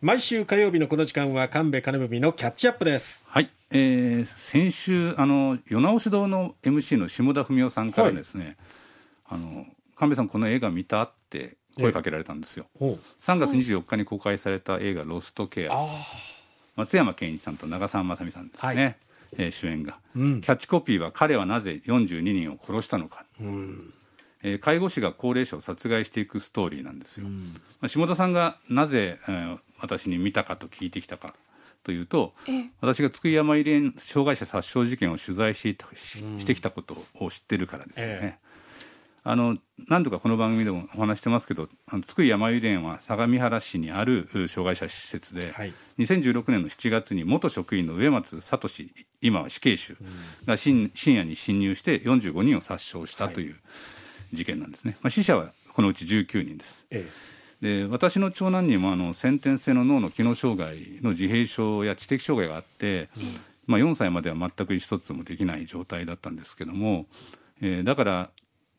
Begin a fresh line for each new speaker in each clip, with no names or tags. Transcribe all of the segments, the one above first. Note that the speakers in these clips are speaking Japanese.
毎週火曜日のこの時間は神戸金文のキャッチアップです。
はい、えー、先週あの与那押堂の MC の下田文夫さんからですね、はい、あの神戸さんこの映画見たって声かけられたんですよ、ええ、3月24日に公開された映画「ロストケア」松山ケンイチさんと長澤まさみさんですね、はい、えー、主演が、うん、キャッチコピーは「彼はなぜ42人を殺したのか」うん。えー、介護士が高齢者を殺害していくストーリーなんですよ、うん、まあ、下田さんがなぜ、えー、私に見たかと聞いてきたかというと私が津久井やま入れ障害者殺傷事件を取材してししてきたことを知ってるからですよね。えあの何度かこの番組でもお話してますけど津久井やまゆり園は相模原市にある障害者施設で、はい、2016年の7月に元職員の植松聡今は死刑囚が深夜に侵入して45人を殺傷したという事件なんですね、まあ、死者はこのうち19人です。ええで私の長男にもあの先天性の脳の機能障害の自閉症や知的障害があって、うん、まあ、4歳までは全く意思疎通もできない状態だったんですけども、えー、だから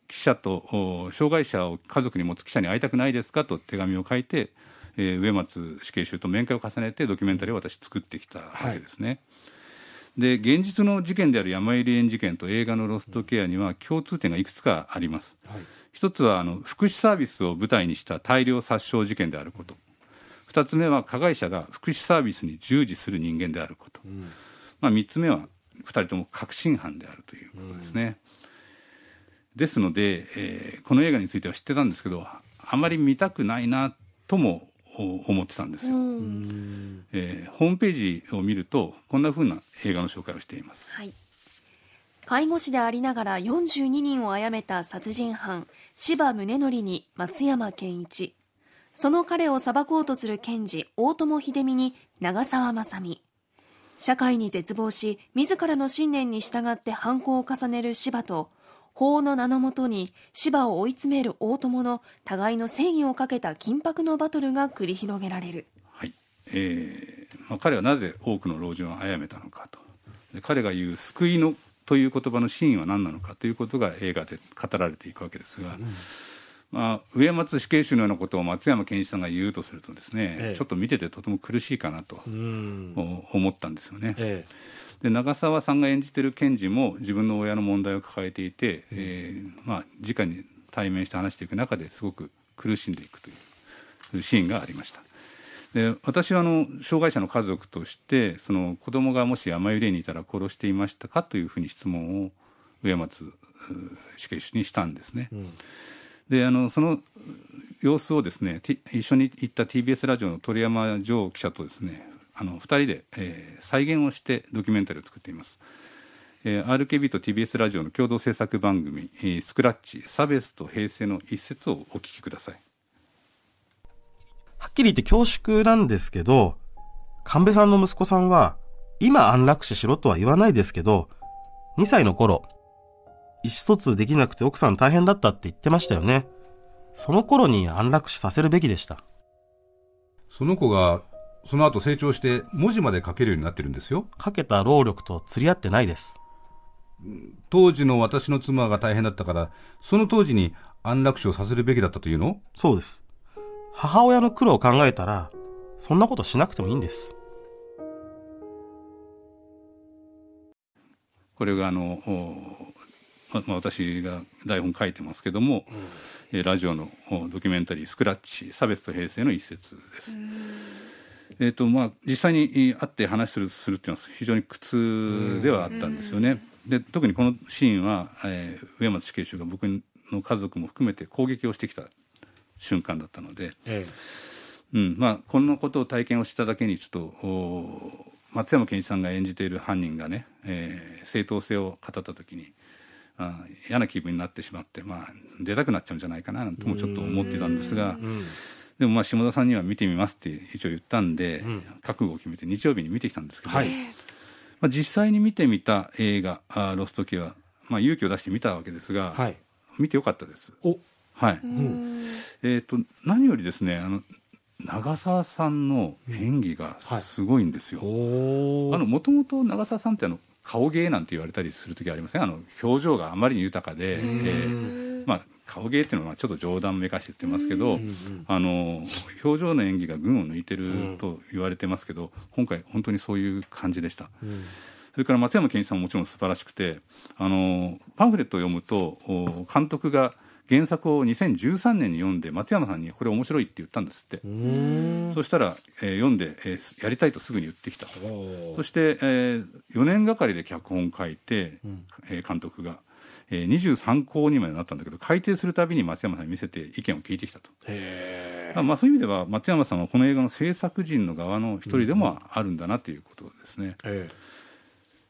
記者と障害者を家族に持つ記者に会いたくないですかと手紙を書いて、えー、植松死刑囚と面会を重ねてドキュメンタリーを私作ってきたわけですね。はいで現実の事件である山入園事件と映画のロストケアには共通点がいくつかあります。はい一つはあの福祉サービスを舞台にした大量殺傷事件であること。二つ目は加害者が福祉サービスに従事する人間であること、うん、まあ、三つ目は二人とも確信犯であるということですね、うん、ですので、えー、この映画については知ってたんですけどあまり見たくないなとも思ってたんですよ、うん、えー、ホームページを見るとこんなふうな映画の紹介をしています、はい
介護士でありながら42人を殺めた殺人犯柴宗則に松山健一。その彼を裁こうとする検事大友秀美に長澤まさみ社会に絶望し自らの信念に従って犯行を重ねる柴と法の名のもとに芝を追い詰める大友の互いの正義をかけた緊迫のバトルが繰り広げられる、
はい。えーまあ、彼はなぜ多くの老人を殺めたのかと。彼が言う救いのという言葉の真意は何なのかということが映画で語られていくわけですが、うん、まあ、上松死刑囚のようなことを松山ケンイチさんが言うとするとですね、ええ、ちょっと見ててとても苦しいかなと思ったんですよね。えで長澤さんが演じてる検事も自分の親の問題を抱えていて、うん、えー、まあ、直に対面して話していく中ですごく苦しんでいくというシーンがありました。で私はあの障害者の家族としてその子供がもし山揺れにいたら殺していましたかというふうに質問を上松死刑囚にしたんですね。うん、であのその様子をですね一緒に行った TBS ラジオの鳥山城記者とですねあの2人で、えー、再現をしてドキュメンタリーを作っています。えー、RKB と TBS ラジオの共同制作番組「えー、スクラッチ差別と平成」の一節をお聞きください。
はっきり言って恐縮なんですけど、神戸さんの息子さんは、今安楽死しろとは言わないですけど、2歳の頃、意思疎通できなくて奥さん大変だったって言ってましたよね。その頃に安楽死させるべきでした。
その子が、その後成長して文字まで書けるようになってるんですよ。
書けた労力と釣り合ってないです。
当時の私の妻が大変だったから、その当時に安楽死をさせるべきだったというの？
そうです。母親の苦労を考えたら、そんなことしなくてもいいんです。
これがあの、まあ、私が台本書いてますけども、うん、ラジオのドキュメンタリー「スクラッチ差別と平成」の一節です。えーとまあ、実際に会って話するするっていうのは非常に苦痛ではあったんですよね。で特にこのシーンは、えー、上松死刑囚が僕の家族も含めて攻撃をしてきた瞬間だったので、ええ、うん。まあ、このことを体験をしただけにちょっと松山ケンイチさんが演じている犯人がね、えー、正当性を語った時にあ嫌な気分になってしまって、まあ、出たくなっちゃうんじゃないかなともちょっと思ってたんですが。でもまあ下田さんには見てみますって一応言ったんで、うん、覚悟を決めて日曜日に見てきたんですけど、はい、まあ、実際に見てみた映画「ロストキは、まあ、勇気を出して見たわけですが、はい、見てよかったです。はい、えーと、何よりですねあの長澤さんの演技がすごいんですよ。もともと長澤さんってあの顔芸なんて言われたりする時ありません？あの表情があまりに豊かで、えー、まあ、顔芸っていうのはちょっと冗談めかして言ってますけど、あの表情の演技が群を抜いてると言われてますけど、今回本当にそういう感じでした。それから松山ケンイチさんももちろん素晴らしくてあのパンフレットを読むと監督が原作を2013年に読んで松山さんにこれ面白いって言ったんですって。そしたら、えー、読んで、えー、やりたいとすぐに言ってきた。そして、えー、4年がかりで脚本書いて、うん、えー、監督が。えー、23校にまでなったんだけど改訂するたびに松山さんに見せて意見を聞いてきたと。まあ、そういう意味では松山さんはこの映画の制作陣の側の一人でもあるんだなということですね。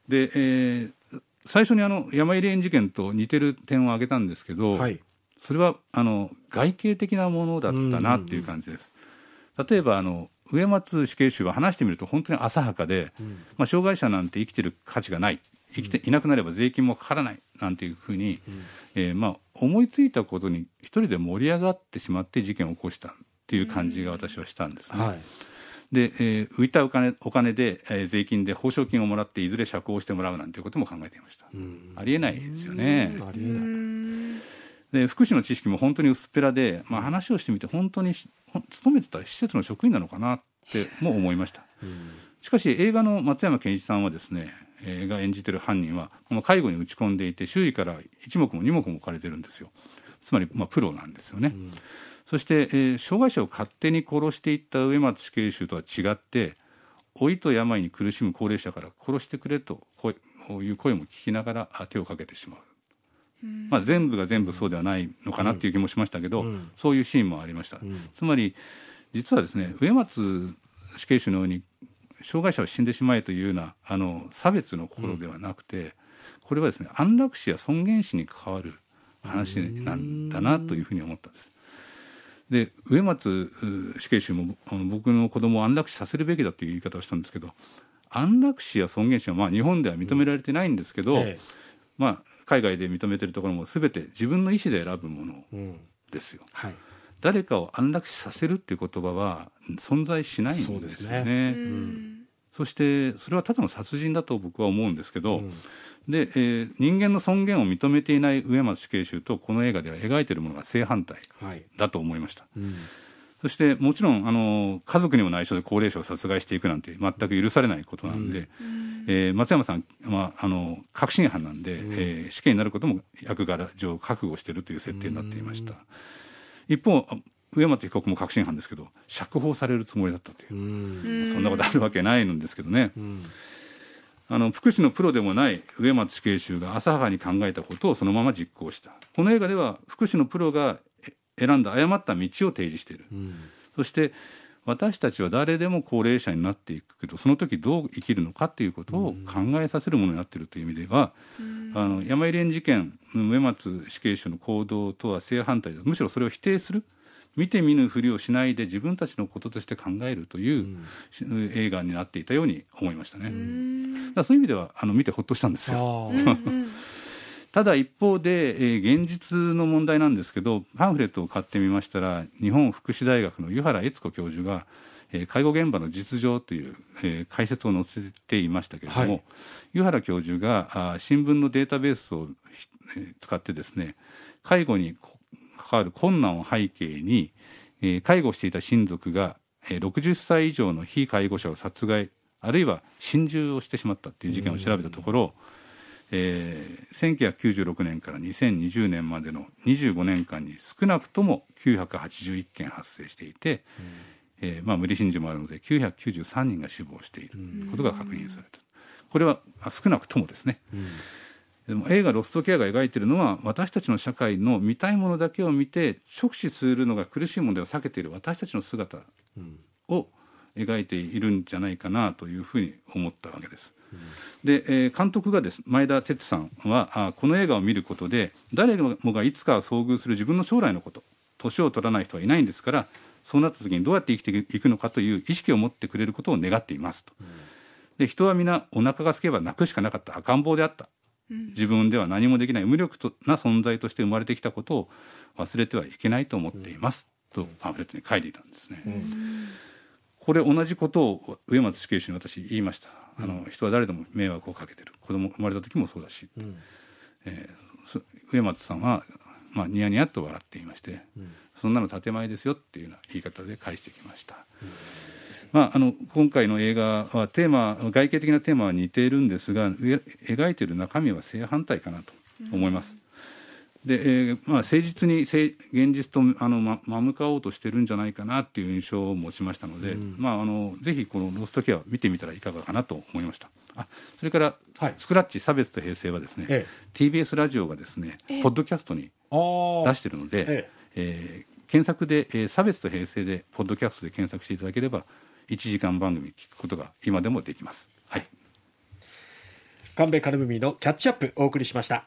で、えー、最初にあの山入園事件と似てる点を挙げたんですけど、はい、それはあの外形的なものだったなっていう感じです。例えばあの植松死刑囚は話してみると本当に浅はかで、うん、まあ、障害者なんて生きてる価値がない。生きていなくなれば税金もかからないなんていうふうに、うん、えー、まあ、思いついたことに一人で盛り上がってしまって事件を起こしたっていう感じが私はしたんですね。はい、で、えー、浮いたお金お金で、えー、税金で報奨金をもらっていずれ釈放してもらうなんていうことも考えていました。ありえないですよね。ありえないで福祉の知識も本当に薄っぺらで、まあ、話をしてみて本当に勤めてた施設の職員なのかなって も思いました。しかし映画の松山ケンイチさんはですねえー、が演じてる犯人はこの介護に打ち込んでいて周囲から一目も二目も置かれてるんですよ。つまり、まあ、プロなんですよね、うん、そして、えー、障害者を勝手に殺していった植松死刑囚とは違って老いと病に苦しむ高齢者から殺してくれとこういう声も聞きながら手をかけてしまう。まあ、全部が全部そうではないのかなっていう気もしましたけど、うん、そういうシーンもありました、うん、つまり実はですね植松死刑囚のように障害者は死んでしまえというようなあの差別の心ではなくて、うん、これはですね安楽死や尊厳死に関わる話なんだなというふうに思ったんです。で植松死刑囚もあの僕の子供を安楽死させるべきだという言い方をしたんですけど安楽死や尊厳死はまあ日本では認められてないんですけど、うん。ええ、まあ、海外で認めてるところも全て自分の意思で選ぶものですよ。うん。はい。誰かを安楽死させるっていう言葉は存在しないんですよね。そ、ね。うん、そしてそれはただの殺人だと僕は思うんですけど、うん、で、えー、人間の尊厳を認めていない植松死刑囚とこの映画では描いているものが正反対だと思いました。はいうんそしてもちろんあの家族にも内緒で高齢者を殺害していくなんて全く許されないことなんで、うん、えー、松山さんはあの確信犯なんで、うん、えー、死刑になることも役柄上覚悟しているという設定になっていました。うん。一方上松被告も確信犯ですけど釈放されるつもりだったという。そんなことあるわけないんですけどね。あの福祉のプロでもない植松死刑囚が浅はかに考えたことをそのまま実行した。この映画では福祉のプロが選んだ誤った道を提示している、そして私たちは誰でも高齢者になっていくけどその時どう生きるのかということを考えさせるものになっているという意味では、うん、あの山入園事件植松死刑囚の行動とは正反対でむしろそれを否定する。見て見ぬふりをしないで自分たちのこととして考えるという、うん、映画になっていたように思いましたね。うん、だそういう意味ではあの見てほっとしたんですよ。ただ一方で、えー、現実の問題なんですけどパンフレットを買ってみましたら日本福祉大学の湯原悦子教授が、えー、介護現場の実情という、えー、解説を載せていましたけれども、はい、湯原教授があ新聞のデータベースを、えー、使ってですね介護に関わる困難を背景に、えー、介護していた親族が、えー、60歳以上の非介護者を殺害あるいは心中をしてしまったという事件を調べたところ、えー、1996年から2020年までの25年間に少なくとも981件発生していて、うん、えー、まあ、無理心中もあるので993人が死亡していることが確認された、これは少なくともですね、うん、でも映画「ロストケア」が描いているのは私たちの社会の見たいものだけを見て直視するのが苦しいものでは避けている私たちの姿を描いているんじゃないかなというふうに思ったわけです。で、えー、監督がです前田哲さんはあこの映画を見ることで誰もがいつか遭遇する自分の将来のこと年を取らない人はいないんですからそうなった時にどうやって生きていくのかという意識を持ってくれることを願っていますと。で人は皆お腹が空けば泣くしかなかった赤ん坊であった。自分では何もできない無力な存在として生まれてきたことを忘れてはいけないと思っています、とパンフレットに書いていたんですね。これ同じことを植松死刑囚に私言いました。あの人は誰でも迷惑をかけてる子供生まれた時もそうだし、うん、えー、植松さんはまあ、ニヤニヤと笑っていまして、うん、そんなの建前ですよっていうような言い方で返してきました。うんまあ、あの今回の映画はテーマ外形的なテーマは似ているんですが描いている中身は正反対かなと思います。でえーまあ、誠実に現実とあの、ま、ま向かおうとしてるんじゃないかなっていう印象を持ちましたので、うん、まあ、あのぜひこの「ロストケア」見てみたらいかがかなと思いました。あそれから、はい、スクラッチ差別と平成はですね、ええ、TBS ラジオがですね、え、ポッドキャストに出してるので、ええ。ー、検索で、えー「差別と平成」でポッドキャストで検索していただければ1時間番組聞くことが今でもできます。はい。
神戸カルムミのキャッチアップお送りしました。